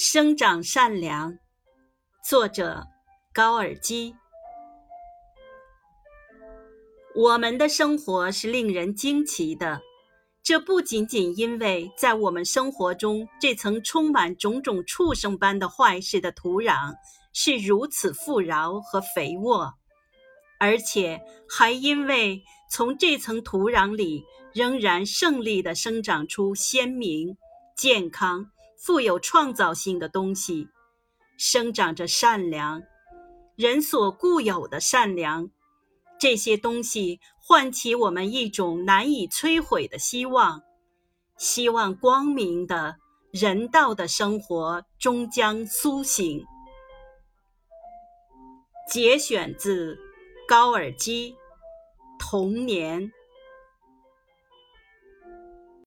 生长善良，作者高尔基。我们的生活是令人惊奇的，这不仅仅因为在我们生活中这层充满种种畜生般的坏事的土壤是如此富饶和肥沃，而且还因为从这层土壤里仍然胜利地生长出鲜明、健康。富有创造性的东西，生长着善良，人所固有的善良。这些东西唤起我们一种难以摧毁的希望，希望光明的人道的生活终将苏醒。节选自高尔基《童年》。